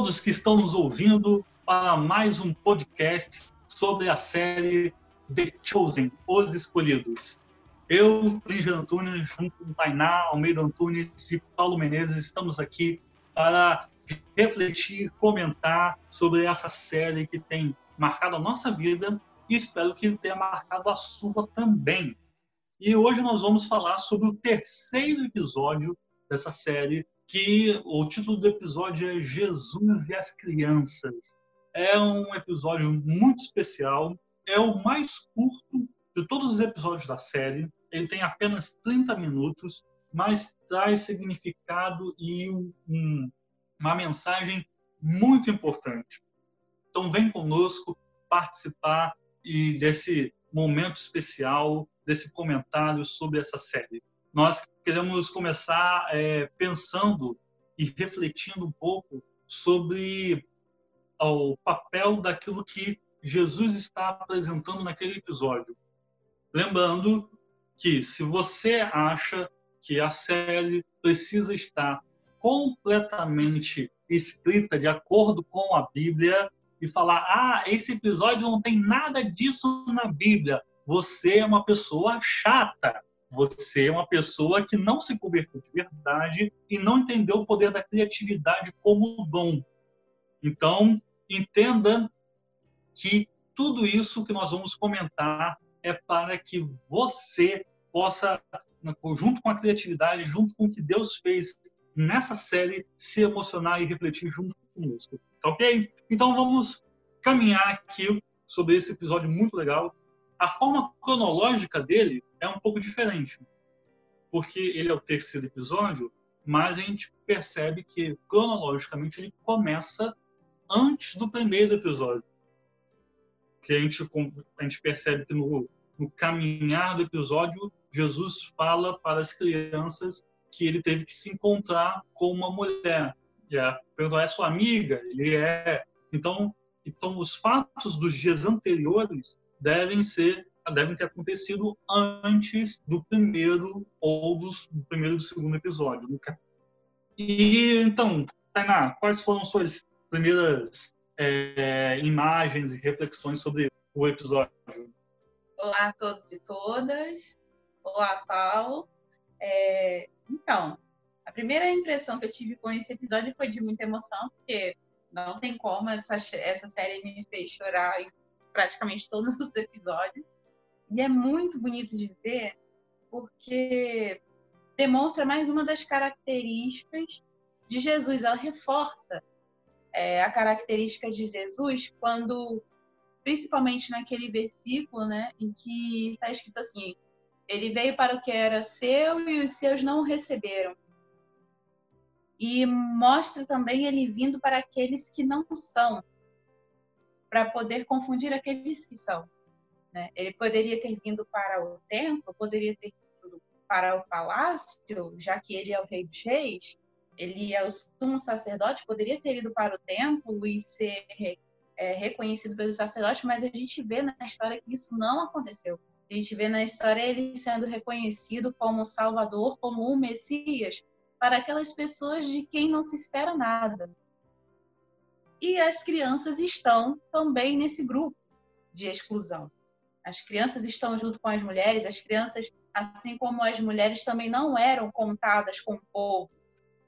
Todos que estão nos ouvindo para mais um podcast sobre a série The Chosen, Os Escolhidos. Eu, Lígia Antunes, junto com Tainá Almeida Antunes e Paulo Menezes, estamos aqui para refletir, comentar sobre essa série que tem marcado a nossa vida e espero que tenha marcado a sua também. E hoje nós vamos falar sobre o terceiro episódio dessa série, que o título do episódio é Jesus e as Crianças. É um episódio muito especial, é o mais curto de todos os episódios da série. Ele tem apenas 30 minutos, mas traz significado e um, uma mensagem muito importante. Então vem conosco participar e desse momento especial, desse comentário sobre essa série. Nós queremos começar é, pensando e refletindo um pouco sobre o papel daquilo que Jesus está apresentando naquele episódio. Lembrando que se você acha que a série precisa estar completamente escrita de acordo com a Bíblia, e falar: ah, esse episódio não tem nada disso na Bíblia. Você é uma pessoa chata. Você é uma pessoa que não se converteu de verdade e não entendeu o poder da criatividade como dom. Então, entenda que tudo isso que nós vamos comentar é para que você possa, junto com a criatividade, junto com o que Deus fez nessa série, se emocionar e refletir junto conosco. Tá ok? Então vamos caminhar aqui sobre esse episódio muito legal. A forma cronológica dele é um pouco diferente, porque ele é o terceiro episódio, mas a gente percebe que cronologicamente ele começa antes do primeiro episódio. Que a gente, a gente percebe que no, no caminhar do episódio, Jesus fala para as crianças que ele teve que se encontrar com uma mulher e a pergunta é sua amiga, ele é. Então, então os fatos dos dias anteriores devem ser devem ter acontecido antes do primeiro ou dos, do primeiro do segundo episódio. E então, Tainá, quais foram suas primeiras é, imagens e reflexões sobre o episódio? Olá a todos e todas. Olá, Paulo. É, então, a primeira impressão que eu tive com esse episódio foi de muita emoção, porque não tem como, essa, essa série me fez chorar praticamente todos os episódios. E é muito bonito de ver, porque demonstra mais uma das características de Jesus. Ela reforça é, a característica de Jesus quando, principalmente naquele versículo, né, em que está escrito assim: Ele veio para o que era seu e os seus não o receberam e mostra também ele vindo para aqueles que não são, para poder confundir aqueles que são. Né? Ele poderia ter vindo para o templo, poderia ter vindo para o palácio, já que ele é o rei dos reis, ele é o sumo sacerdote, poderia ter ido para o templo e ser é, reconhecido pelo sacerdote, mas a gente vê na história que isso não aconteceu. A gente vê na história ele sendo reconhecido como Salvador, como o Messias, para aquelas pessoas de quem não se espera nada. E as crianças estão também nesse grupo de exclusão. As crianças estão junto com as mulheres, as crianças, assim como as mulheres, também não eram contadas com o povo.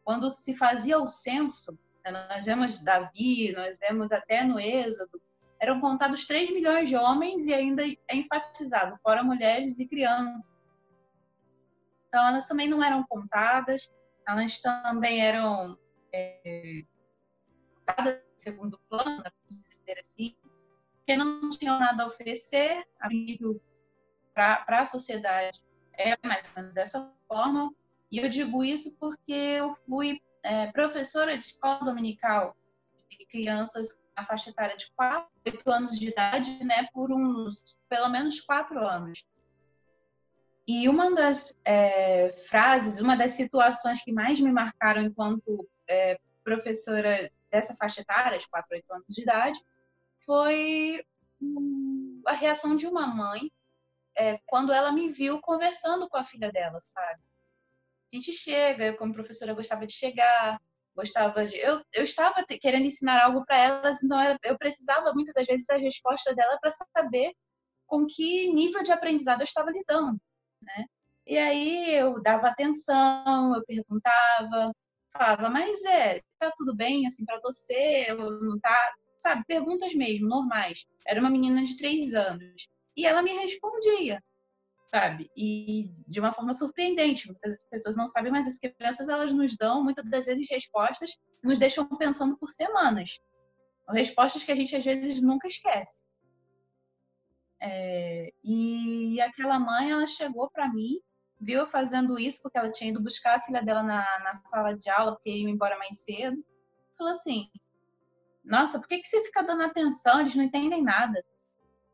Quando se fazia o censo, né, nós vemos Davi, nós vemos até no Êxodo, eram contados 3 milhões de homens e ainda é enfatizado, fora mulheres e crianças. Então, elas também não eram contadas, elas também eram é, segundo plano, dizer assim, que não tinham nada a oferecer a nível para a sociedade. É mais ou menos dessa forma. E eu digo isso porque eu fui é, professora de escola dominical de crianças na faixa etária de 4, 8 anos de idade, né, por uns pelo menos 4 anos. E uma das é, frases, uma das situações que mais me marcaram enquanto é, professora dessa faixa etária, de 4 a 8 anos de idade, foi a reação de uma mãe é, quando ela me viu conversando com a filha dela, sabe? A gente chega, eu como professora gostava de chegar, gostava de. Eu, eu estava querendo ensinar algo para elas, então eu precisava muitas das vezes da resposta dela para saber com que nível de aprendizado eu estava lidando, né? E aí eu dava atenção, eu perguntava, falava, mas é, tá tudo bem assim para você? Não tá? Sabe, perguntas mesmo, normais. Era uma menina de três anos. E ela me respondia sabe? E de uma forma surpreendente. Muitas pessoas não sabem, mas as crianças elas nos dão muitas das vezes respostas, nos deixam pensando por semanas. Respostas que a gente às vezes nunca esquece. É, e aquela mãe, ela chegou para mim, viu fazendo isso porque ela tinha ido buscar a filha dela na, na sala de aula porque ia embora mais cedo. Falou assim: Nossa, por que, que você fica dando atenção? Eles não entendem nada.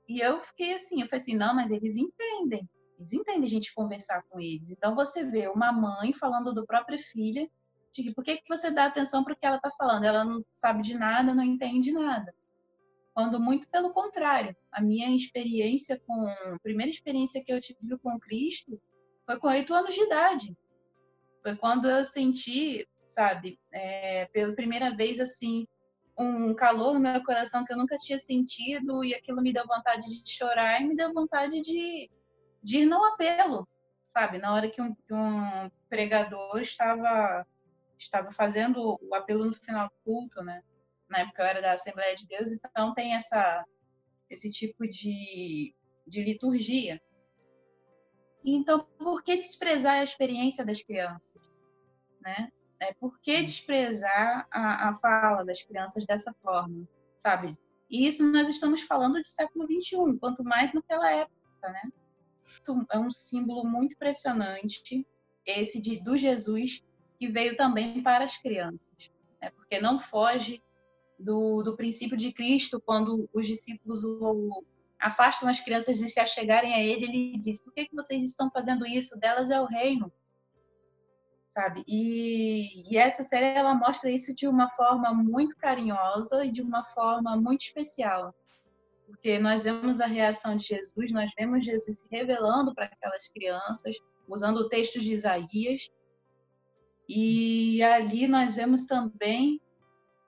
E eu fiquei assim, eu falei assim, não, mas eles entendem. Eles entendem a gente conversar com eles. Então você vê uma mãe falando do própria filha, de por que, que você dá atenção para o que ela está falando? Ela não sabe de nada, não entende nada. Quando muito pelo contrário, a minha experiência com. A primeira experiência que eu tive com Cristo foi com oito anos de idade. Foi quando eu senti, sabe, é, pela primeira vez assim, um calor no meu coração que eu nunca tinha sentido e aquilo me deu vontade de chorar e me deu vontade de de ir no apelo, sabe? Na hora que um, um pregador estava estava fazendo o apelo no final do culto, né? Na época eu era da Assembleia de Deus, então tem essa esse tipo de, de liturgia. Então, por que desprezar a experiência das crianças, né? É, por que desprezar a, a fala das crianças dessa forma, sabe? E isso nós estamos falando de século 21, quanto mais naquela época, né? é um símbolo muito impressionante, esse de, do Jesus, que veio também para as crianças, né? porque não foge do, do princípio de Cristo, quando os discípulos o, afastam as crianças de se achegarem a ele, ele diz: Por que, que vocês estão fazendo isso? Delas é o reino. Sabe? E, e essa série ela mostra isso de uma forma muito carinhosa e de uma forma muito especial porque nós vemos a reação de Jesus, nós vemos Jesus se revelando para aquelas crianças, usando o texto de Isaías, e ali nós vemos também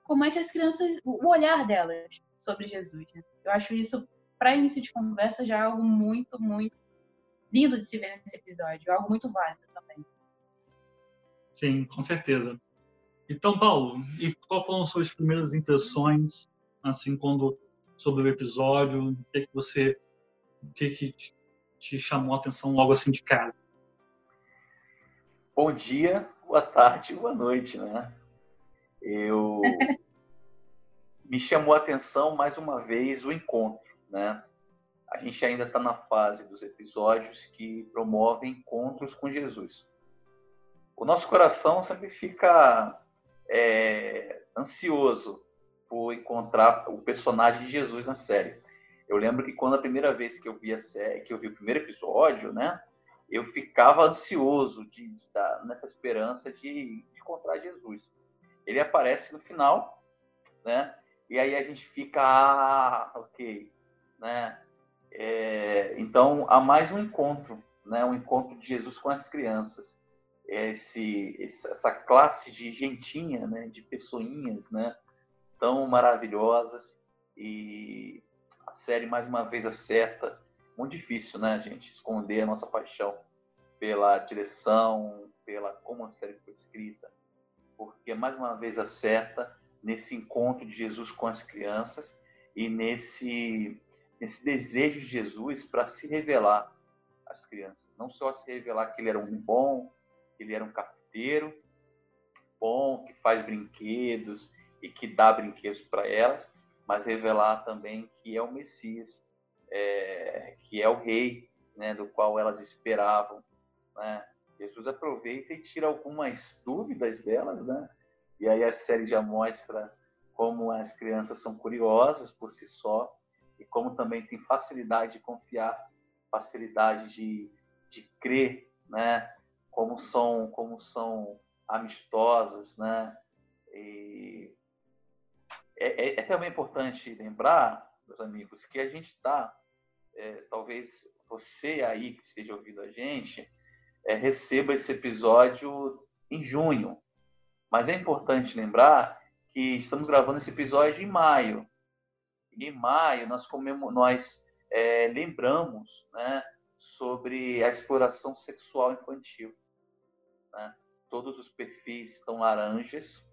como é que as crianças, o olhar delas sobre Jesus. Né? Eu acho isso, para início de conversa, já algo muito, muito lindo de se ver nesse episódio, algo muito válido também. Sim, com certeza. Então, Paulo, e qual foram suas primeiras impressões, assim, quando sobre o episódio? O que, é que você, o que, que te chamou a atenção logo assim de cara? Bom dia, boa tarde, boa noite, né? Eu me chamou a atenção mais uma vez o encontro, né? A gente ainda está na fase dos episódios que promovem encontros com Jesus. O nosso coração sempre fica é, ansioso por encontrar o personagem de Jesus na série. Eu lembro que quando a primeira vez que eu vi a série, que eu vi o primeiro episódio, né, eu ficava ansioso de, estar nessa esperança de, de, encontrar Jesus. Ele aparece no final, né? E aí a gente fica, ah, ok, né? É, então há mais um encontro, né? Um encontro de Jesus com as crianças. Esse, essa classe de gentinha, né? De pessoinhas, né? tão maravilhosas e a série mais uma vez acerta. Muito difícil, né, gente, esconder a nossa paixão pela direção, pela como a série foi escrita, porque mais uma vez acerta nesse encontro de Jesus com as crianças e nesse nesse desejo de Jesus para se revelar às crianças, não só se revelar que ele era um bom, que ele era um carpinteiro bom, que faz brinquedos, e que dá brinquedos para elas, mas revelar também que é o Messias, é, que é o Rei, né, do qual elas esperavam. Né? Jesus aproveita e tira algumas dúvidas delas, né? E aí a série já mostra como as crianças são curiosas por si só e como também tem facilidade de confiar, facilidade de, de crer, né? Como são, como são amistosas, né? E é, é, é, também importante lembrar, meus amigos, que a gente está, é, talvez você aí que esteja ouvindo a gente, é, receba esse episódio em junho. Mas é importante lembrar que estamos gravando esse episódio em maio. Em maio nós, comemor... nós é, lembramos né, sobre a exploração sexual infantil. Né? Todos os perfis estão laranjas.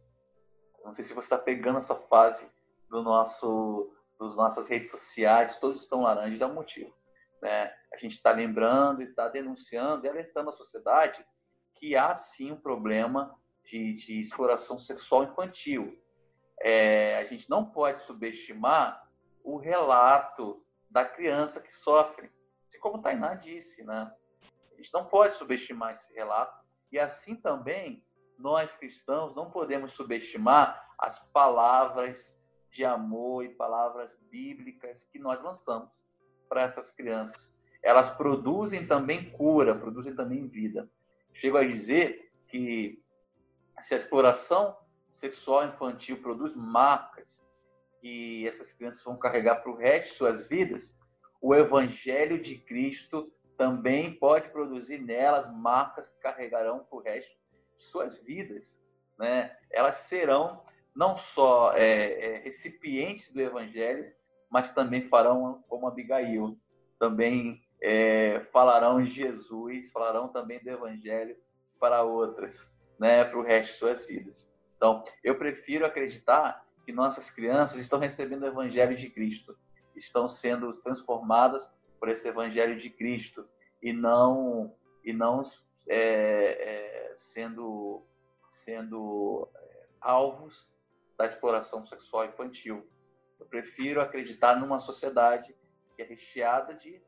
Não sei se você está pegando essa fase do nosso, das nossas redes sociais, todos estão laranjas, é um motivo. Né? A gente está lembrando e está denunciando e alertando a sociedade que há sim um problema de, de exploração sexual infantil. É, a gente não pode subestimar o relato da criança que sofre, assim como Tainá disse, né? A gente não pode subestimar esse relato e assim também nós cristãos não podemos subestimar as palavras de amor e palavras bíblicas que nós lançamos para essas crianças. Elas produzem também cura, produzem também vida. Chego a dizer que se a exploração sexual infantil produz marcas que essas crianças vão carregar para o resto de suas vidas, o Evangelho de Cristo também pode produzir nelas marcas que carregarão para o resto de suas vidas. Né? Elas serão não só é, é, recipientes do Evangelho, mas também farão como Abigail, também é, falarão de Jesus, falarão também do Evangelho para outras, né, para o resto de suas vidas. Então, eu prefiro acreditar que nossas crianças estão recebendo o Evangelho de Cristo, estão sendo transformadas por esse Evangelho de Cristo e não e não é, é, sendo sendo é, alvos da exploração sexual infantil. Eu prefiro acreditar numa sociedade que é recheada de,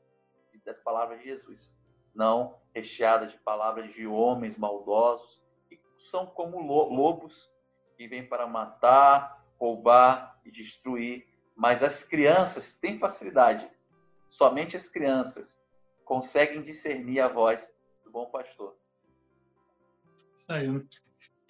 das palavras de Jesus, não recheada de palavras de homens maldosos que são como lobos que vêm para matar, roubar e destruir. Mas as crianças têm facilidade. Somente as crianças conseguem discernir a voz do bom pastor. Isso aí.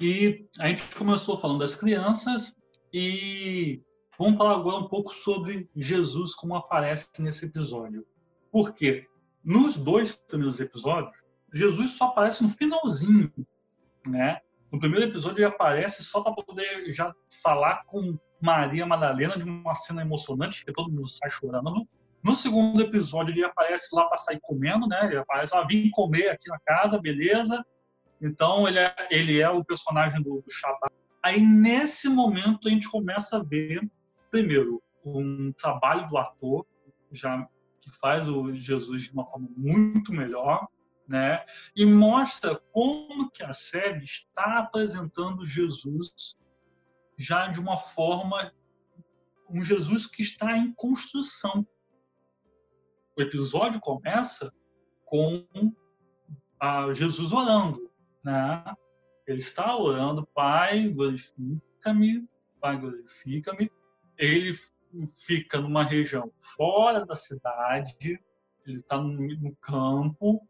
E a gente começou falando das crianças e Vamos falar agora um pouco sobre Jesus, como aparece nesse episódio. Por quê? Nos dois primeiros episódios, Jesus só aparece no finalzinho, né? No primeiro episódio ele aparece só para poder já falar com Maria Madalena de uma cena emocionante que todo mundo sai chorando. No segundo episódio ele aparece lá para sair comendo, né? Ele aparece lá, vim comer aqui na casa, beleza? Então ele é, ele é o personagem do, do Shabbat. Aí nesse momento a gente começa a ver primeiro, um trabalho do ator, já que faz o Jesus de uma forma muito melhor, né? E mostra como que a série está apresentando Jesus já de uma forma um Jesus que está em construção. O episódio começa com Jesus orando, né? Ele está orando, Pai, glorifica-me, Pai, glorifica-me ele fica numa região fora da cidade, ele está no, no, campo,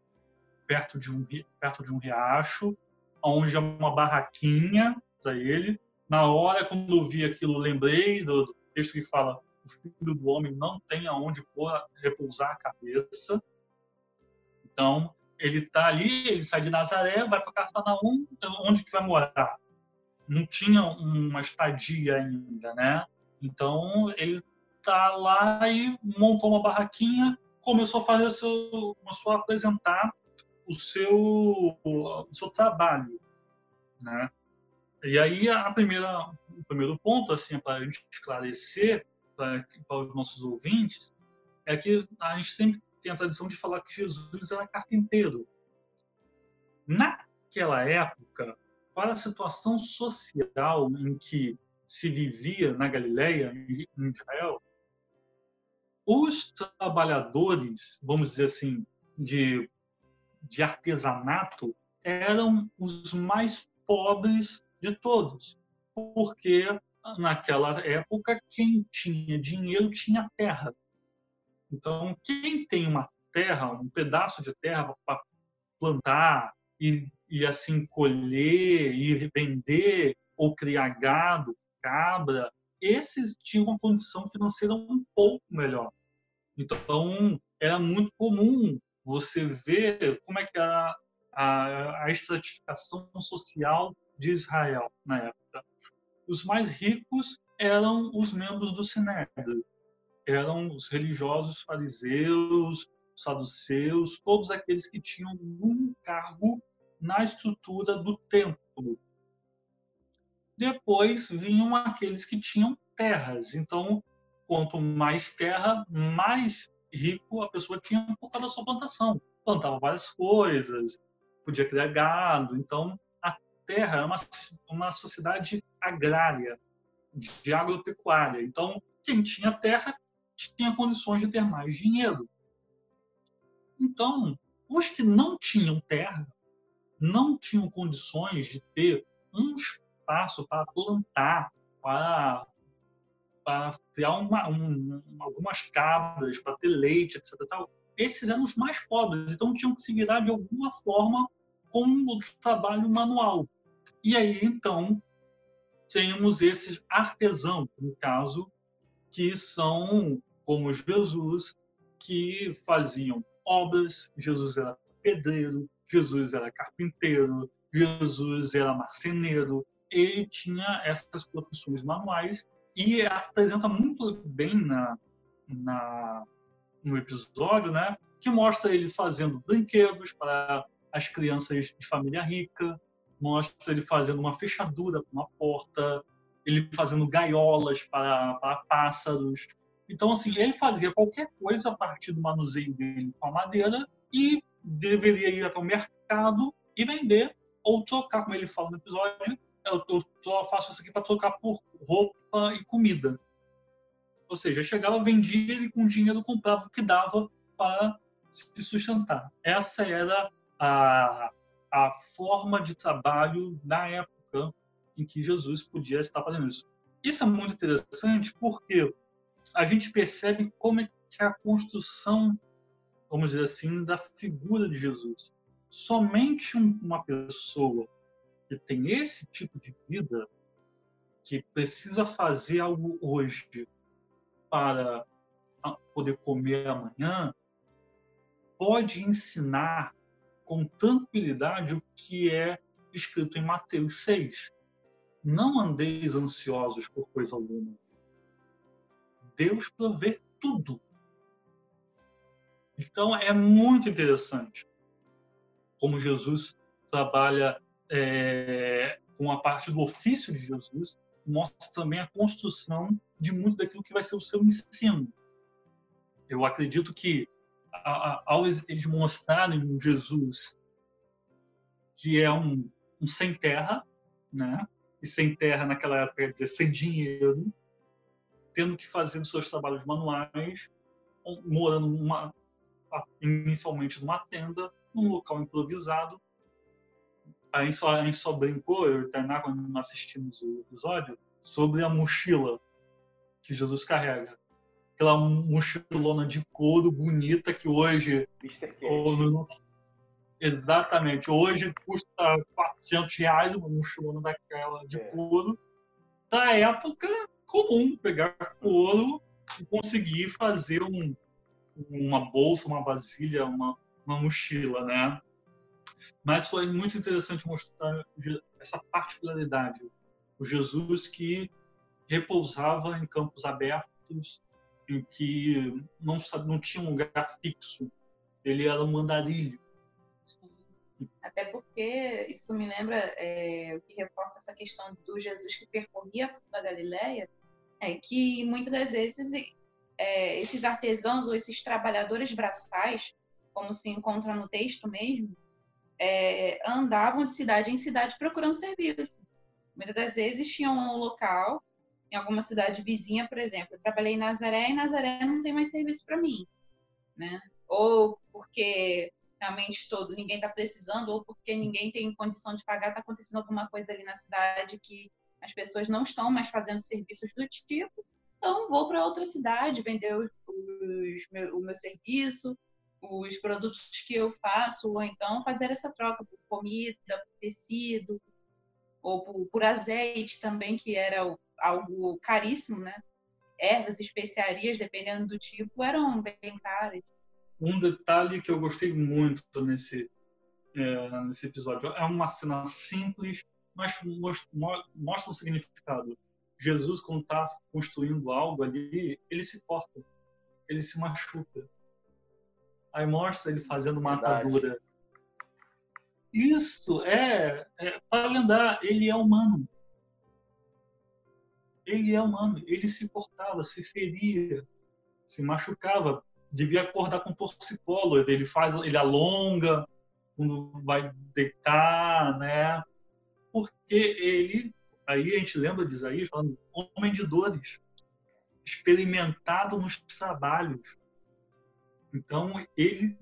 perto de, um, perto de um riacho, onde é uma barraquinha para ele. Na hora, quando eu vi aquilo, lembrei do, do texto que fala o filho do homem não tem aonde pôr, repousar a cabeça. Então, ele está ali, ele sai de Nazaré, vai para Cafarnaum, onde que vai morar? Não tinha uma estadia ainda, né? Então ele tá lá e montou uma barraquinha, começou a fazer seu, começou a apresentar o seu, o seu trabalho, né? E aí a primeira, o primeiro ponto assim para a gente esclarecer para, para os nossos ouvintes é que a gente sempre tem a tradição de falar que Jesus era carpinteiro. Naquela época, para a situação social em que se vivia na Galileia, em Israel, os trabalhadores, vamos dizer assim, de, de artesanato eram os mais pobres de todos, porque naquela época quem tinha dinheiro tinha terra. Então, quem tem uma terra, um pedaço de terra para plantar e, e assim colher e vender ou criar gado, cabra, esses tinham uma condição financeira um pouco melhor. Então, era muito comum você ver como é que a, a, a estratificação social de Israel na época. Os mais ricos eram os membros do Sinédrio, eram os religiosos fariseus, saduceus, todos aqueles que tinham um cargo na estrutura do templo. Depois vinham aqueles que tinham terras. Então, quanto mais terra, mais rico a pessoa tinha por causa da sua plantação. Plantava várias coisas, podia criar gado. Então, a terra é uma, uma sociedade agrária, de agropecuária. Então, quem tinha terra tinha condições de ter mais dinheiro. Então, os que não tinham terra não tinham condições de ter um espaço para plantar, para, para criar uma, um, algumas cabras, para ter leite, etc. Tal. Esses eram os mais pobres, então tinham que se virar de alguma forma com o trabalho manual. E aí, então, temos esses artesãos, no caso, que são como Jesus, que faziam obras. Jesus era pedreiro, Jesus era carpinteiro, Jesus era marceneiro. Ele tinha essas profissões manuais e apresenta muito bem na, na no episódio, né, que mostra ele fazendo brinquedos para as crianças de família rica, mostra ele fazendo uma fechadura para uma porta, ele fazendo gaiolas para, para pássaros. Então, assim, ele fazia qualquer coisa a partir do manuseio dele com a madeira e deveria ir até o mercado e vender ou trocar, como ele fala no episódio, eu, eu só faço isso aqui para trocar por roupa e comida. Ou seja, chegava, vendia e com dinheiro comprava o que dava para se sustentar. Essa era a, a forma de trabalho na época em que Jesus podia estar fazendo isso. Isso é muito interessante porque a gente percebe como é que é a construção, vamos dizer assim, da figura de Jesus. Somente uma pessoa que tem esse tipo de vida, que precisa fazer algo hoje para poder comer amanhã, pode ensinar com tranquilidade o que é escrito em Mateus 6. Não andeis ansiosos por coisa alguma. Deus provê tudo. Então é muito interessante como Jesus trabalha é, com a parte do ofício de Jesus, mostra também a construção de muito daquilo que vai ser o seu ensino. Eu acredito que ao eles mostrarem um Jesus que é um, um sem terra, né? E sem terra naquela época quer dizer sem dinheiro, tendo que fazer os seus trabalhos manuais, morando inicialmente numa tenda, num local improvisado. A gente só, a gente só brincou, eu e o Tainá, quando assistimos o episódio, sobre a mochila que Jesus carrega aquela mochilona de couro bonita que hoje. Exatamente. Hoje custa 400 reais uma mochilona daquela de é. couro. Da época, comum pegar couro e conseguir fazer um, uma bolsa, uma vasilha, uma, uma mochila, né? Mas foi muito interessante mostrar essa particularidade. O Jesus que repousava em campos abertos, em que não, não tinha um lugar fixo. Ele era um andarilho. Até porque isso me lembra é, o que reforça essa questão do Jesus que percorria toda a Galileia, é que muitas das vezes é, esses artesãos ou esses trabalhadores braçais, como se encontra no texto mesmo, é, andavam de cidade em cidade procurando serviço. Muitas das vezes tinham um local em alguma cidade vizinha, por exemplo. Eu trabalhei em Nazaré e Nazaré não tem mais serviço para mim, né? Ou porque realmente todo ninguém está precisando, ou porque ninguém tem condição de pagar, está acontecendo alguma coisa ali na cidade que as pessoas não estão mais fazendo serviços do tipo. Então vou para outra cidade vender os, os meu, o meu serviço, os produtos que eu faço, ou então fazer essa troca por comida, por tecido, ou por, por azeite também, que era algo caríssimo, né? Ervas, especiarias, dependendo do tipo, eram bem caras. Um detalhe que eu gostei muito nesse, é, nesse episódio é uma cena simples, mas mostra um significado. Jesus, quando está construindo algo ali, ele se corta, ele se machuca. Aí mostra ele fazendo uma atadura. Isso é, é para lembrar, ele é humano. Ele é humano, ele se cortava, se feria, se machucava, devia acordar com torcicolo, ele faz, ele alonga quando vai deitar, né? Porque ele, aí a gente lembra de Isaías falando, homem de dores, experimentado nos trabalhos. Então ele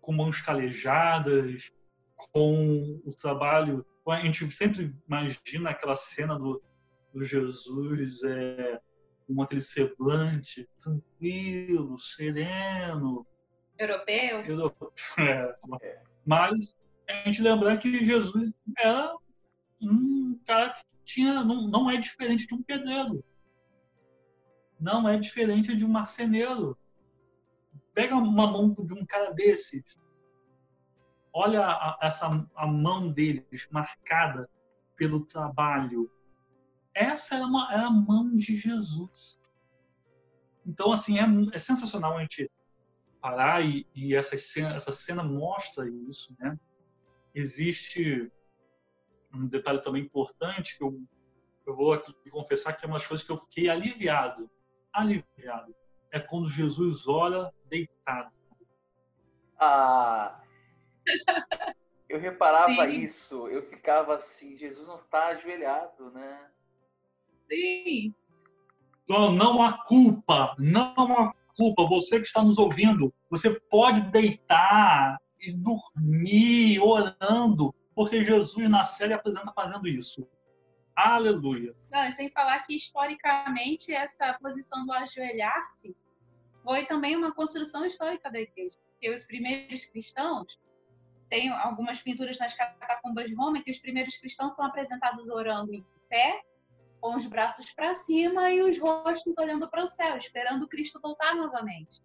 com mãos calejadas, com o trabalho, a gente sempre imagina aquela cena do, do Jesus é, com aquele semblante tranquilo, sereno. Europeu. Europeu. É. Mas a gente lembrar que Jesus era um cara que tinha, não, não é diferente de um pedreiro. Não é diferente de um marceneiro. Pega uma mão de um cara desse, olha a, essa, a mão deles marcada pelo trabalho, essa é, uma, é a mão de Jesus. Então, assim, é, é sensacional a gente parar e, e essa, cena, essa cena mostra isso, né? Existe um detalhe também importante que eu, eu vou aqui confessar que é uma das coisas que eu fiquei aliviado, aliviado, é quando Jesus olha deitado. Ah, eu reparava Sim. isso, eu ficava assim, Jesus não está ajoelhado, né? Sim. Não, não há culpa, não há culpa. Você que está nos ouvindo, você pode deitar e dormir orando, porque Jesus na série apresenta fazendo isso. Aleluia. Não, e sem falar que historicamente essa posição do ajoelhar-se foi também uma construção histórica da igreja. Porque os primeiros cristãos, tem algumas pinturas nas catacumbas de Roma que os primeiros cristãos são apresentados orando em pé com os braços para cima e os rostos olhando para o céu, esperando Cristo voltar novamente.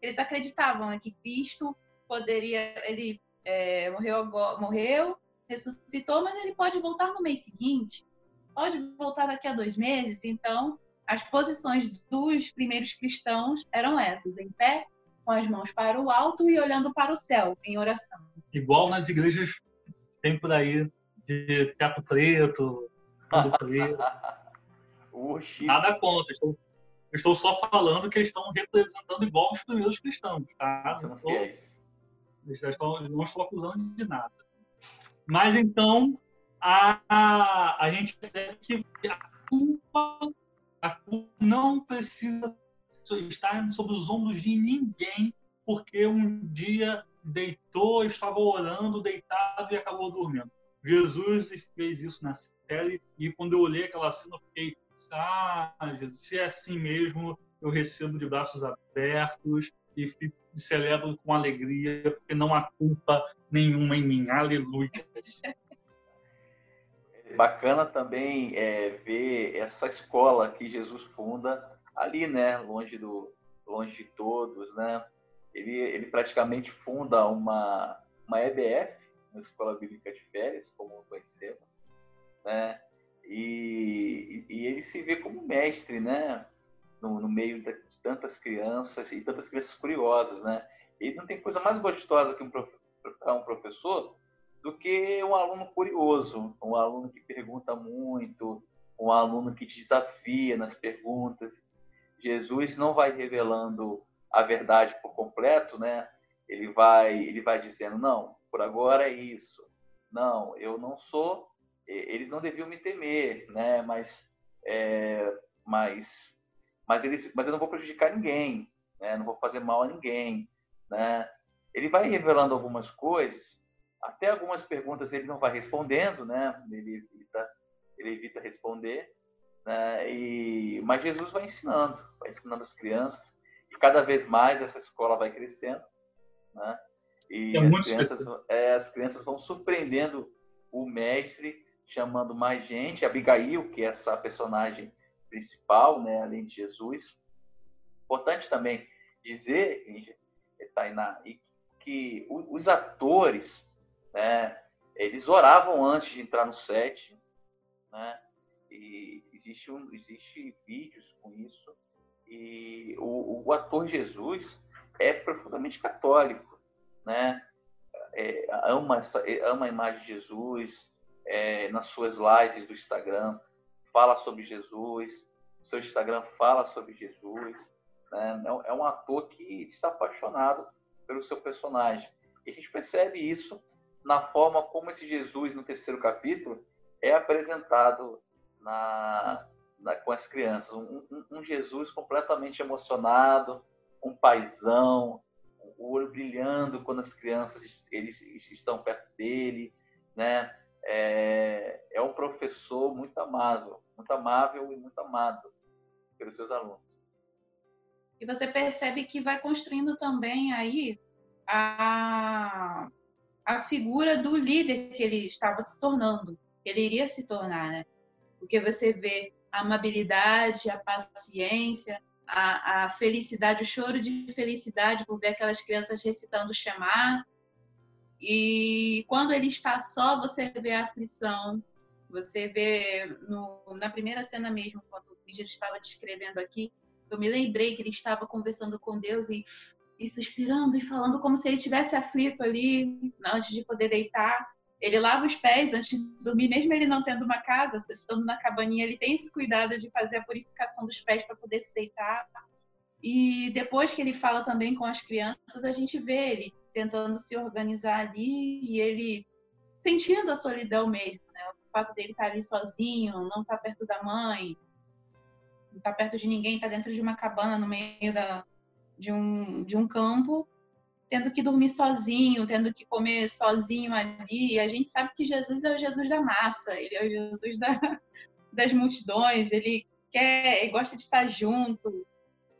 Eles acreditavam né, que Cristo poderia, ele é, morreu, morreu, ressuscitou, mas ele pode voltar no mês seguinte, pode voltar daqui a dois meses. Então, as posições dos primeiros cristãos eram essas: em pé, com as mãos para o alto e olhando para o céu, em oração. Igual nas igrejas tem por aí de teto preto, fundo preto. Nada contra. Estou, estou só falando que eles estão representando igual os primeiros cristãos, tá? Não estou, eles estão, não estou acusando de nada. Mas então, a, a, a gente percebe que a culpa, a culpa não precisa estar sobre os ombros de ninguém, porque um dia deitou, estava orando, deitado e acabou dormindo. Jesus fez isso na série e quando eu olhei aquela cena, eu fiquei ah, Jesus, se é assim mesmo, eu recebo de braços abertos e celebro com alegria, porque não há culpa nenhuma em mim. Aleluia. Bacana também é, ver essa escola que Jesus funda ali, né, longe do longe de todos, né? Ele, ele praticamente funda uma uma EBF, uma escola bíblica de férias, como conhecemos, né? E, e, ele se vê como mestre, né? No, no meio de tantas crianças e tantas crianças curiosas, né? E não tem coisa mais gostosa que um, para um professor do que um aluno curioso, um aluno que pergunta muito, um aluno que desafia nas perguntas. Jesus não vai revelando a verdade por completo, né? Ele vai, ele vai dizendo não, por agora é isso. Não, eu não sou eles não deviam me temer, né? Mas, é, mas, mas eles, mas eu não vou prejudicar ninguém, né? Não vou fazer mal a ninguém, né? Ele vai revelando algumas coisas, até algumas perguntas ele não vai respondendo, né? Ele evita, ele evita responder, né? E, mas Jesus vai ensinando, vai ensinando as crianças e cada vez mais essa escola vai crescendo, né? E é as, crianças, é, as crianças vão surpreendendo o mestre chamando mais gente, Abigail, que é essa personagem principal, né, além de Jesus. Importante também dizer, Tainá, que os atores, né, eles oravam antes de entrar no set, né? E existe, um, existe vídeos com isso. E o, o ator Jesus é profundamente católico, né? É, ama, essa, ama a imagem de Jesus, é, nas suas lives do Instagram, fala sobre Jesus, seu Instagram fala sobre Jesus. Né? É um ator que está apaixonado pelo seu personagem. E a gente percebe isso na forma como esse Jesus, no terceiro capítulo, é apresentado na, na com as crianças. Um, um, um, Jesus completamente emocionado, um paisão, o olho brilhando quando as crianças eles, estão perto dele, né? É, é um professor muito amável, muito amável e muito amado pelos seus alunos. E você percebe que vai construindo também aí a, a figura do líder que ele estava se tornando, que ele iria se tornar, né? Porque você vê a amabilidade, a paciência, a, a felicidade, o choro de felicidade por ver aquelas crianças recitando o Shema. E quando ele está só, você vê a aflição, você vê no, na primeira cena mesmo, quando o Lígia estava descrevendo aqui, eu me lembrei que ele estava conversando com Deus e, e suspirando e falando como se ele tivesse aflito ali antes de poder deitar. Ele lava os pés antes de dormir, mesmo ele não tendo uma casa, estando na cabaninha, ele tem esse cuidado de fazer a purificação dos pés para poder se deitar. E depois que ele fala também com as crianças, a gente vê ele tentando se organizar ali e ele sentindo a solidão mesmo, né? O fato dele estar ali sozinho, não estar perto da mãe, não estar perto de ninguém, estar dentro de uma cabana no meio da, de, um, de um campo, tendo que dormir sozinho, tendo que comer sozinho ali. E a gente sabe que Jesus é o Jesus da massa, ele é o Jesus da, das multidões, ele quer, ele gosta de estar junto,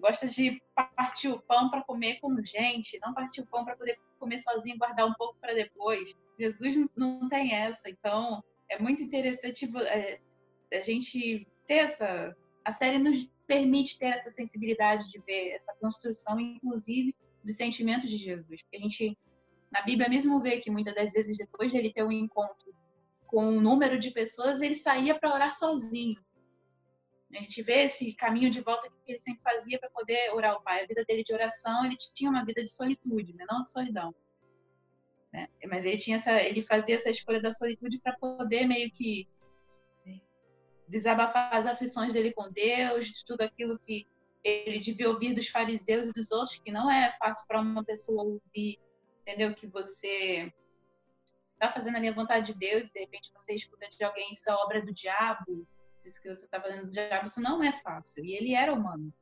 gosta de partir o pão para comer com gente, não partir o pão para poder comer sozinho e guardar um pouco para depois. Jesus não tem essa, então é muito interessante é, a gente ter essa. A série nos permite ter essa sensibilidade de ver essa construção, inclusive, do sentimento de Jesus. Porque a gente, na Bíblia mesmo, vê que muitas das vezes, depois de ele ter um encontro com um número de pessoas, ele saía para orar sozinho. A gente vê esse caminho de volta que ele sempre fazia para poder orar ao Pai. A vida dele de oração, ele tinha uma vida de solitude, né? não de solidão. Né? Mas ele tinha essa, ele fazia essa escolha da solitude para poder meio que desabafar as aflições dele com Deus, de tudo aquilo que ele devia ouvir dos fariseus e dos outros, que não é fácil para uma pessoa ouvir, entendeu? Que você está fazendo ali a vontade de Deus, e de repente você escuta de alguém isso é obra do diabo, isso que você está fazendo do diabo, isso não é fácil. E ele era humano.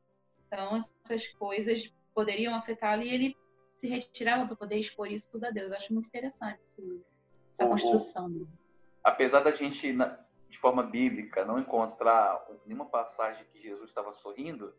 Então, essas coisas poderiam afetá-lo e ele se retirava para poder expor isso tudo a Deus. Eu acho muito interessante isso, essa construção. Apesar da gente, forma bíblica, não encontrar nenhuma passagem que Jesus estava sorrindo,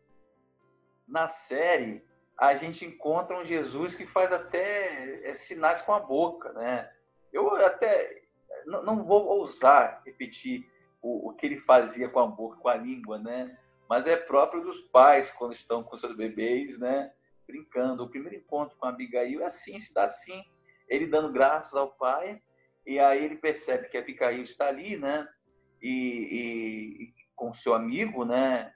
na série a gente encontra um Jesus que faz até é, sinais com a boca, né? Eu até não, não vou ousar repetir o, o, que ele fazia com a boca, com a língua, né? Mas é próprio dos pais quando estão com seus bebês, né? brincando. O primeiro encontro com Abigail é assim, se dá assim. Ele dando graças ao pai, e aí ele percebe que Abigail está ali, né? E, e com seu amigo, né?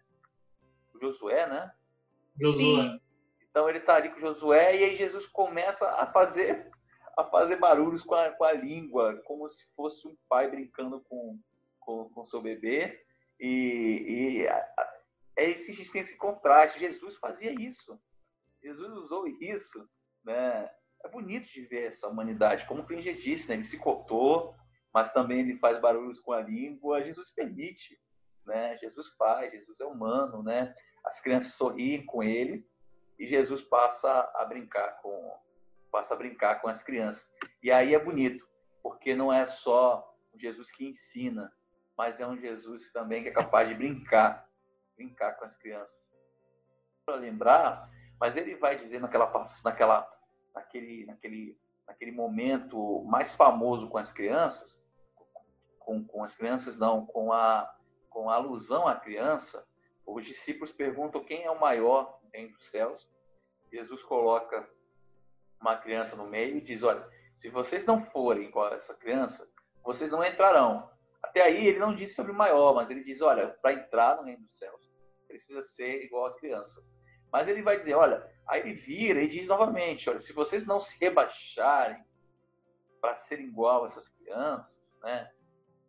Josué, né? Josué. Então ele está ali com Josué e aí Jesus começa a fazer a fazer barulhos com a, com a língua, como se fosse um pai brincando com com, com seu bebê. E, e é esse, tem esse contraste. Jesus fazia isso. Jesus usou isso, né? É bonito de ver essa humanidade, como o Klinger disse, né? ele se cortou, mas também ele faz barulhos com a língua. Jesus permite, né? Jesus faz, Jesus é humano, né? As crianças sorriem com ele e Jesus passa a brincar com passa a brincar com as crianças. E aí é bonito, porque não é só um Jesus que ensina, mas é um Jesus também que é capaz de brincar, brincar com as crianças. Para lembrar mas ele vai dizer naquela, naquela, naquele, naquele, naquele momento mais famoso com as crianças, com, com as crianças não, com a, com a alusão à criança, os discípulos perguntam quem é o maior entre os céus. Jesus coloca uma criança no meio e diz: Olha, se vocês não forem com essa criança, vocês não entrarão. Até aí ele não disse sobre o maior, mas ele diz, olha, para entrar no reino dos céus, precisa ser igual a criança. Mas ele vai dizer, olha, aí ele vira e diz novamente, olha, se vocês não se rebaixarem para ser igual a essas crianças, né?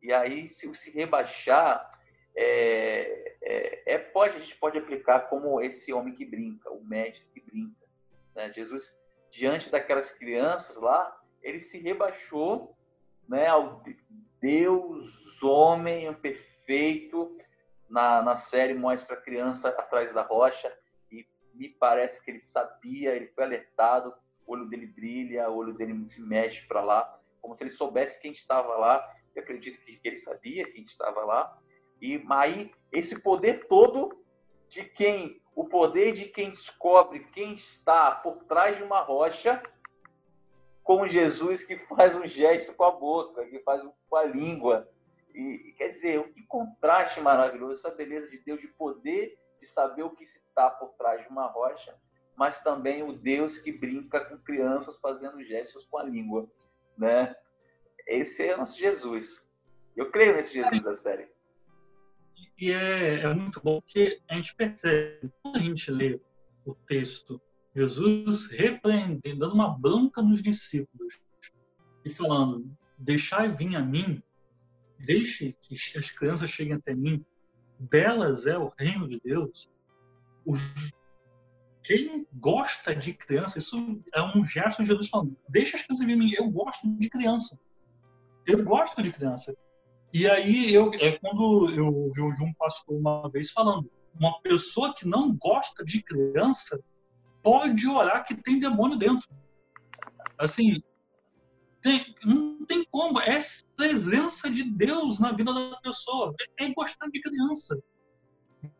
E aí se se rebaixar é, é, é, pode a gente pode aplicar como esse homem que brinca, o médico que brinca. Né? Jesus diante daquelas crianças lá, ele se rebaixou, né, ao Deus homem perfeito. Na, na série mostra a criança atrás da rocha e me parece que ele sabia, ele foi alertado, o olho dele brilha, o olho dele se mexe para lá, como se ele soubesse quem estava lá. Eu acredito que ele sabia quem estava lá. E aí esse poder todo de quem o poder de quem descobre quem está por trás de uma rocha com Jesus que faz um gesto com a boca, que faz com a língua. E, quer dizer, que contraste maravilhoso, essa beleza de Deus, de poder de saber o que está por trás de uma rocha, mas também o Deus que brinca com crianças fazendo gestos com a língua, né? Esse é o nosso Jesus. Eu creio nesse Jesus da série. E é, é muito bom que a gente percebe, quando a gente lê o texto, Jesus repreendendo, dando uma bronca nos discípulos e falando: Deixai vir a mim, deixe que as crianças cheguem até mim, delas é o reino de Deus. Os, quem gosta de criança, isso é um gesto de Jesus falando: Deixa as crianças vir a mim, eu gosto de criança. Eu gosto de criança. E aí eu é quando eu vi o João pastor uma vez falando, uma pessoa que não gosta de criança pode orar que tem demônio dentro. Assim, tem, não tem como. É presença de Deus na vida da pessoa. É gostar de criança.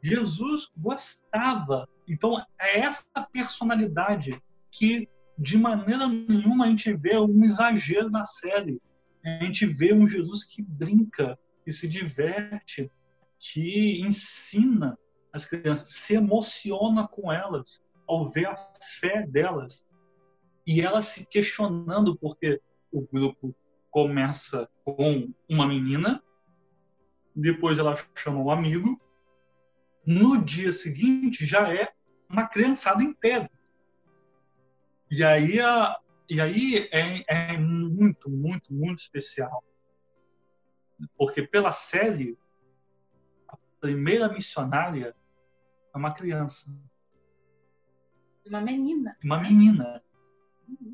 Jesus gostava. Então, é essa personalidade que, de maneira nenhuma, a gente vê um exagero na série a gente vê um Jesus que brinca, que se diverte, que ensina as crianças, se emociona com elas ao ver a fé delas e elas se questionando porque o grupo começa com uma menina, depois ela chama o um amigo, no dia seguinte já é uma criançada inteira. E aí a, e aí é, é muito, muito, muito especial. Porque pela série, a primeira missionária é uma criança. Uma menina. Uma menina.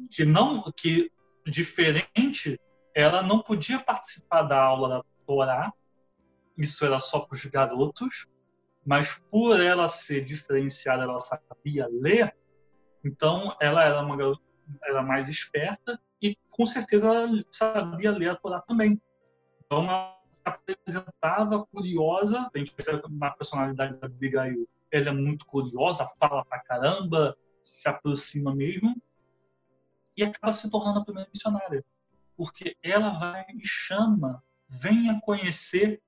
Que não, que diferente, ela não podia participar da aula da Torá. Isso era só para os garotos. Mas por ela ser diferenciada, ela sabia ler. Então, ela era uma garota era mais esperta e com certeza ela sabia ler a Torá também. Então ela se apresentava curiosa, a gente percebe na personalidade da Abigail, ela é muito curiosa, fala pra caramba, se aproxima mesmo e acaba se tornando a primeira missionária, porque ela vai e chama, venha conhecer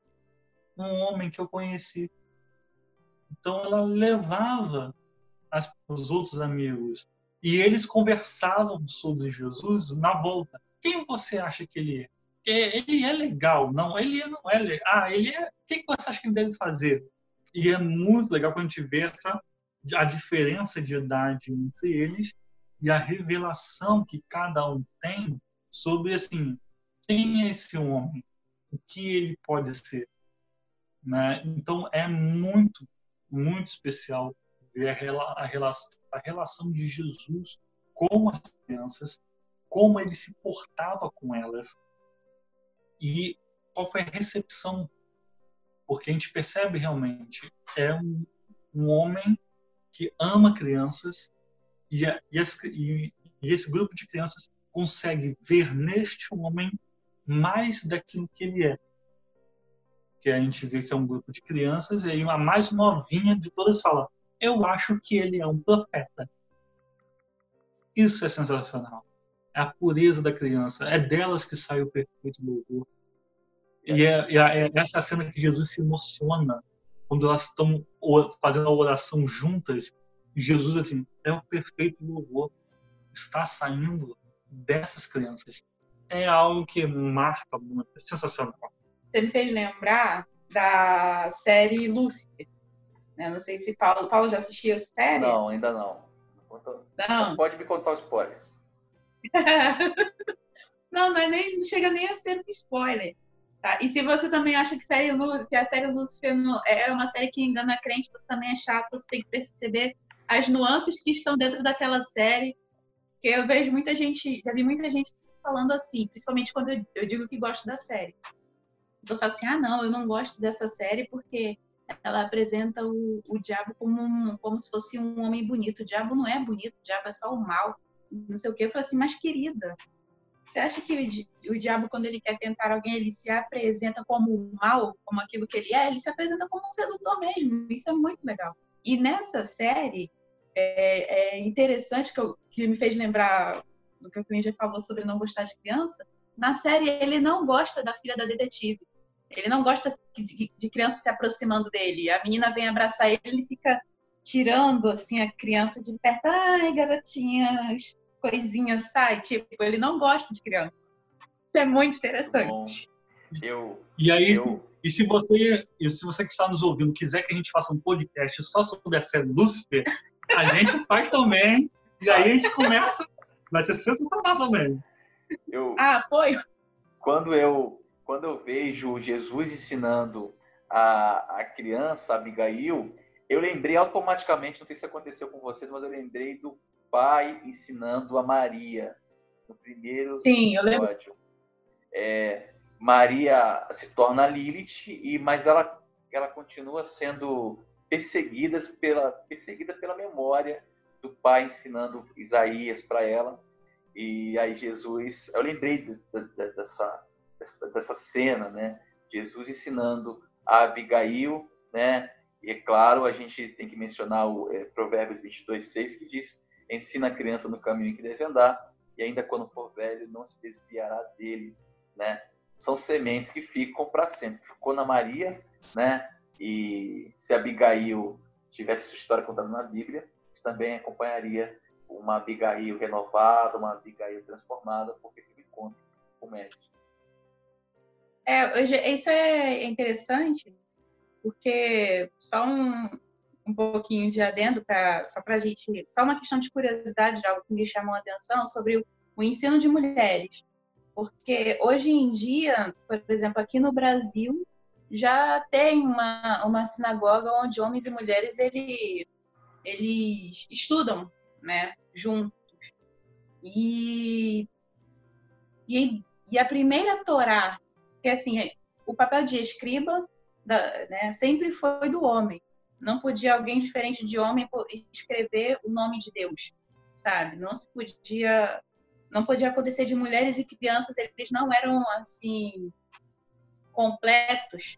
um homem que eu conheci. Então ela levava as, os outros amigos e eles conversavam sobre Jesus na volta. Quem você acha que ele é? Ele é legal? Não, ele não é legal. Ah, ele é. O que você acha que ele deve fazer? E é muito legal quando a gente vê essa, a diferença de idade entre eles e a revelação que cada um tem sobre assim quem é esse homem, o que ele pode ser. Né? Então é muito, muito especial ver a, relação a relação de Jesus com as crianças, como ele se portava com elas e qual foi a recepção. Porque a gente percebe realmente, é um, um homem que ama crianças e, e, as, e, e esse grupo de crianças consegue ver neste homem mais daquilo que ele é. Que a gente vê que é um grupo de crianças, e aí a mais novinha de todas fala: eu acho que ele é um profeta. Isso é sensacional. É a pureza da criança. É delas que sai o perfeito louvor. E é, é, é essa cena que Jesus se emociona quando elas estão fazendo a oração juntas. Jesus, assim, é o perfeito louvor. Está saindo dessas crianças. É algo que marca muito, é sensacional. Você me fez lembrar da série Lúcifer. Né? Não sei se Paulo, Paulo já assistiu essa série? Não, ainda não. Não. Mas pode me contar os spoilers. não, não, é nem, não chega nem a ser um spoiler. Tá? E se você também acha que, série Luz, que a série Lúcifer é uma série que engana a crente, você também é chato, você tem que perceber as nuances que estão dentro daquela série. Porque eu vejo muita gente, já vi muita gente falando assim, principalmente quando eu, digo que gosto da série. Eu falo assim, ah, não, eu não gosto dessa série porque ela apresenta o, o diabo como, um, como se fosse um homem bonito. O diabo não é bonito, o diabo é só o mal. Não sei o quê. Eu falo assim, mas querida, você acha que o, o diabo, quando ele quer tentar alguém, ele se apresenta como o mal, como aquilo que ele é? Ele se apresenta como um sedutor mesmo. Isso é muito legal. E nessa série, é, é interessante que, eu, que me fez lembrar do que o cliente falou sobre não gostar de criança. Na série, ele não gosta da filha da detetive. Ele não gosta de, de criança se aproximando dele. A menina vem abraçar ele, ele fica tirando assim a criança de perto. Ai, garotinhas, coisinhas, sai. Tipo, ele não gosta de criança. Isso é muito interessante. Bom, eu, e aí, eu... e se você, e se você que está nos ouvindo quiser que a gente faça um podcast só sobre a série Lucifer, a gente faz também. E aí a gente começa. Vai ser sensacional também. Eu, ah, apoio. Quando eu, quando eu vejo Jesus ensinando a, a criança, a Abigail, eu lembrei automaticamente, não sei se aconteceu com vocês, mas eu lembrei do pai ensinando a Maria no primeiro Sim, episódio. Eu lembro. É, Maria se torna Lilith, e, mas ela, ela continua sendo perseguida pela, perseguida pela memória do pai ensinando Isaías para ela. E aí Jesus, eu lembrei dessa, dessa, dessa cena, né? Jesus ensinando a Abigail, né? E é claro, a gente tem que mencionar o é, Provérbios 22, 6, que diz: Ensina a criança no caminho que deve andar, e ainda quando for velho, não se desviará dele, né? São sementes que ficam para sempre. Ficou na Maria, né? E se Abigail tivesse sua história contada na Bíblia, também acompanharia uma Abigail renovada, uma Abigail transformada, porque tive encontro o mestre. É, isso é interessante, porque só um, um pouquinho de adendo, pra, só para gente, só uma questão de curiosidade, de algo que me chamou a atenção sobre o, o ensino de mulheres. Porque hoje em dia, por exemplo, aqui no Brasil, já tem uma, uma sinagoga onde homens e mulheres ele, eles estudam né, juntos. E, e, e a primeira Torá, que assim, o papel de escriba da, né, sempre foi do homem. Não podia alguém diferente de homem escrever o nome de Deus, sabe? Não se podia, não podia acontecer de mulheres e crianças, eles não eram assim completos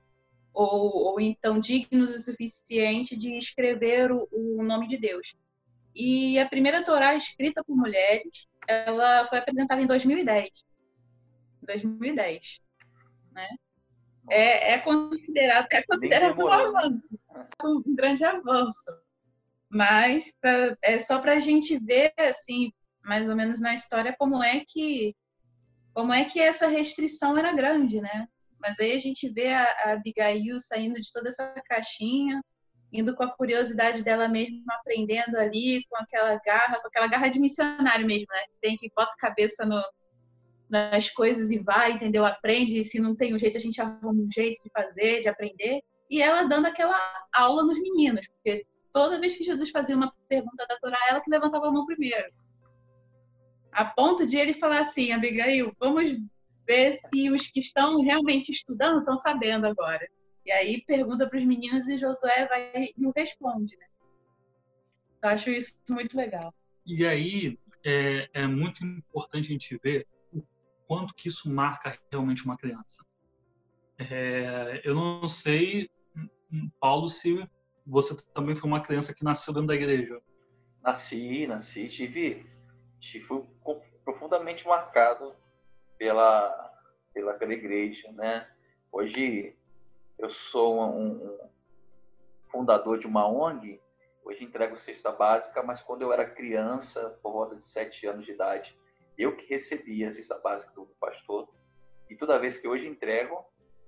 ou, ou então dignos o suficiente de escrever o, o nome de Deus. E a primeira Torá escrita por mulheres, ela foi apresentada em 2010. 2010, né? É, é considerado, é considerado um avanço, um grande avanço. Mas pra, é só para a gente ver, assim, mais ou menos na história, como é que como é que essa restrição era grande, né? Mas aí a gente vê a, a Abigail saindo de toda essa caixinha, indo com a curiosidade dela mesma, aprendendo ali, com aquela garra, com aquela garra de missionário mesmo, né? Tem que bota a cabeça no, nas coisas e vai, entendeu? Aprende, e se não tem um jeito, a gente arruma um jeito de fazer, de aprender. E ela dando aquela aula nos meninos, porque toda vez que Jesus fazia uma pergunta da Torá, ela que levantava a mão primeiro. A ponto de ele falar assim, Abigail, vamos ver se os que estão realmente estudando estão sabendo agora. E aí pergunta para os meninos e Josué vai e responde, né? Eu acho isso muito legal. E aí é, é muito importante a gente ver quanto que isso marca realmente uma criança. É, eu não sei, Paulo, se você também foi uma criança que nasceu dentro da igreja. Nasci, nasci, tive, tive fui profundamente marcado pela, pela, pela igreja, né? Hoje eu sou um, um fundador de uma ONG, hoje entrego cesta básica, mas quando eu era criança, por volta de sete anos de idade, Eu que recebi a cesta básica do pastor e toda vez que hoje entrego,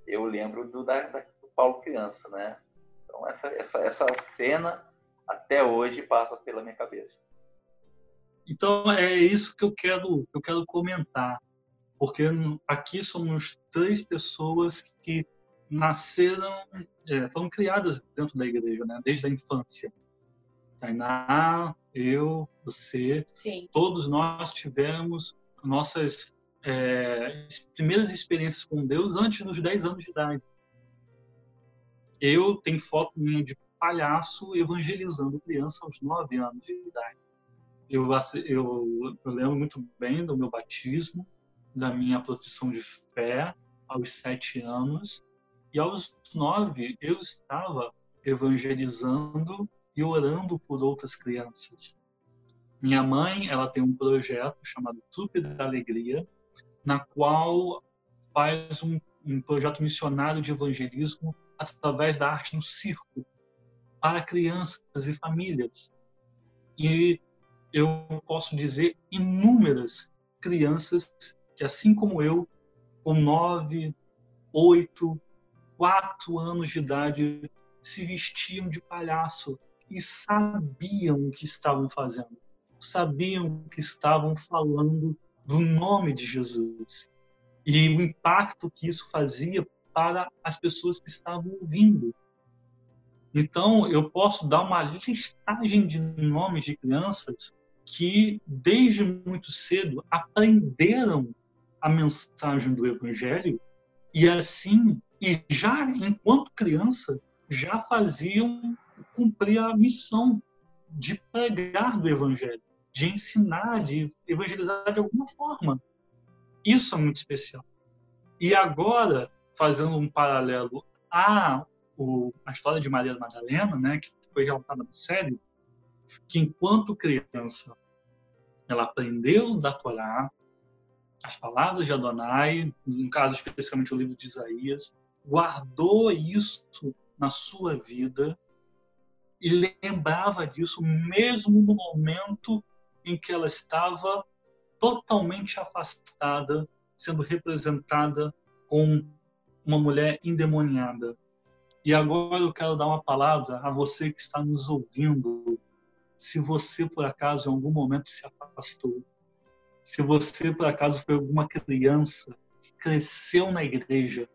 eu lembro do, da, da, do Paulo criança, né? Então essa, essa, essa cena até hoje passa pela minha cabeça. Então é isso que eu quero, eu quero comentar, porque aqui somos três pessoas que nasceram, é, foram criadas dentro da igreja, né? Desde a infância. Tainá, eu, você, Sim. todos nós tivemos nossas é, primeiras experiências com Deus antes dos 10 anos de idade. Eu tenho foto minha de palhaço evangelizando criança aos 9 anos de idade. Eu, eu, eu lembro muito bem do meu batismo, da minha profissão de fé aos sete anos. E aos nove eu estava evangelizando e orando por outras crianças. Minha mãe, ela tem um projeto chamado Trupe da Alegria, na qual faz um, um projeto missionário de evangelismo através da arte no circo para crianças e famílias. E eu posso dizer inúmeras crianças que, assim como eu, com nove, oito, quatro anos de idade, se vestiam de palhaço e sabiam o que estavam fazendo, sabiam que estavam falando do nome de Jesus e o impacto que isso fazia para as pessoas que estavam ouvindo. Então, eu posso dar uma listagem de nomes de crianças que desde muito cedo aprenderam a mensagem do evangelho e assim e já enquanto criança já faziam cumprir a missão de pregar do evangelho, de ensinar, de evangelizar de alguma forma. Isso é muito especial. E agora, fazendo um paralelo a, o, a história de Maria Madalena, né, que foi relatada na série, que enquanto criança ela aprendeu da Torá, as palavras de Adonai, no caso especificamente o livro de Isaías, guardou isso na sua vida e lembrava disso mesmo no momento em que ela estava totalmente afastada, sendo representada com uma mulher endemoniada. E agora eu quero dar uma palavra a você que está nos ouvindo, se você por acaso em algum momento se afastou, se você por acaso foi alguma criança que cresceu na igreja,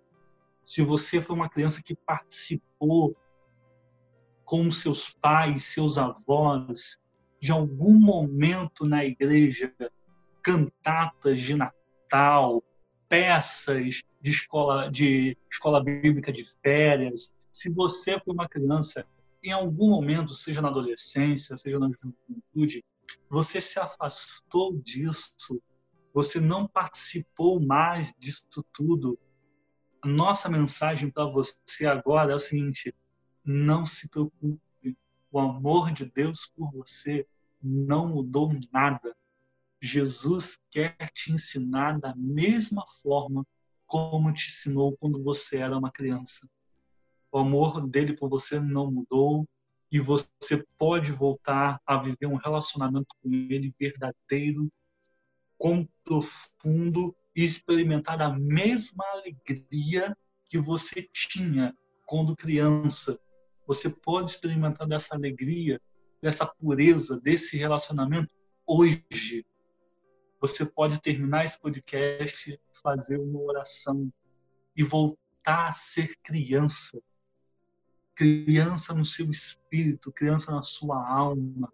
se você foi uma criança que participou com seus pais, seus avós, de algum momento na igreja, cantatas de Natal, peças de escola de escola bíblica de férias. Se você foi uma criança em algum momento, seja na adolescência, seja na juventude, você se afastou disso, você não participou mais disso tudo. A nossa mensagem para você agora é o seguinte: não se preocupe, o amor de Deus por você não mudou nada. Jesus quer te ensinar da mesma forma como te ensinou quando você era uma criança. O amor dele por você não mudou e você pode voltar a viver um relacionamento com ele verdadeiro, com profundo e experimentar a mesma alegria que você tinha quando criança. Você pode experimentar dessa alegria, dessa pureza, desse relacionamento hoje. Você pode terminar esse podcast, fazer uma oração e voltar a ser criança criança no seu espírito, criança na sua alma.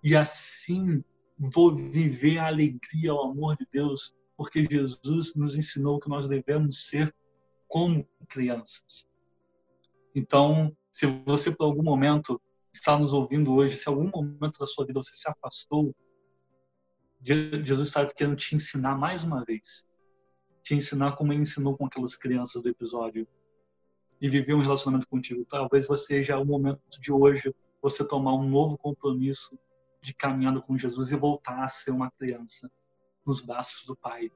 E assim vou viver a alegria, o amor de Deus, porque Jesus nos ensinou que nós devemos ser como crianças. Então, se você por algum momento está nos ouvindo hoje, se algum momento da sua vida você se afastou, Jesus está querendo te ensinar mais uma vez. Te ensinar como ele ensinou com aquelas crianças do episódio e viver um relacionamento contigo. Talvez você seja o momento de hoje você tomar um novo compromisso de caminhada com Jesus e voltar a ser uma criança nos braços do Pai.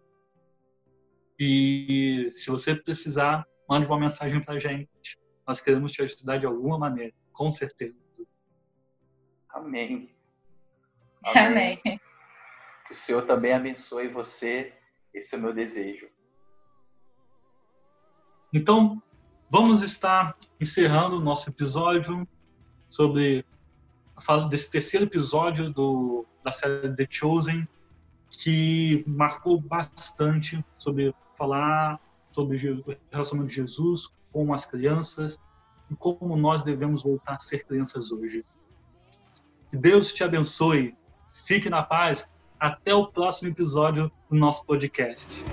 E se você precisar, mande uma mensagem para a gente. Nós queremos te ajudar de alguma maneira, com certeza. Amém. Amém. Amém. Que o Senhor também abençoe você. Esse é o meu desejo. Então, vamos estar encerrando o nosso episódio sobre desse terceiro episódio do, da série The Chosen, que marcou bastante sobre falar sobre o relacionamento de Jesus com as crianças e como nós devemos voltar a ser crianças hoje. Que Deus te abençoe. Fique na paz. Até o próximo episódio do nosso podcast.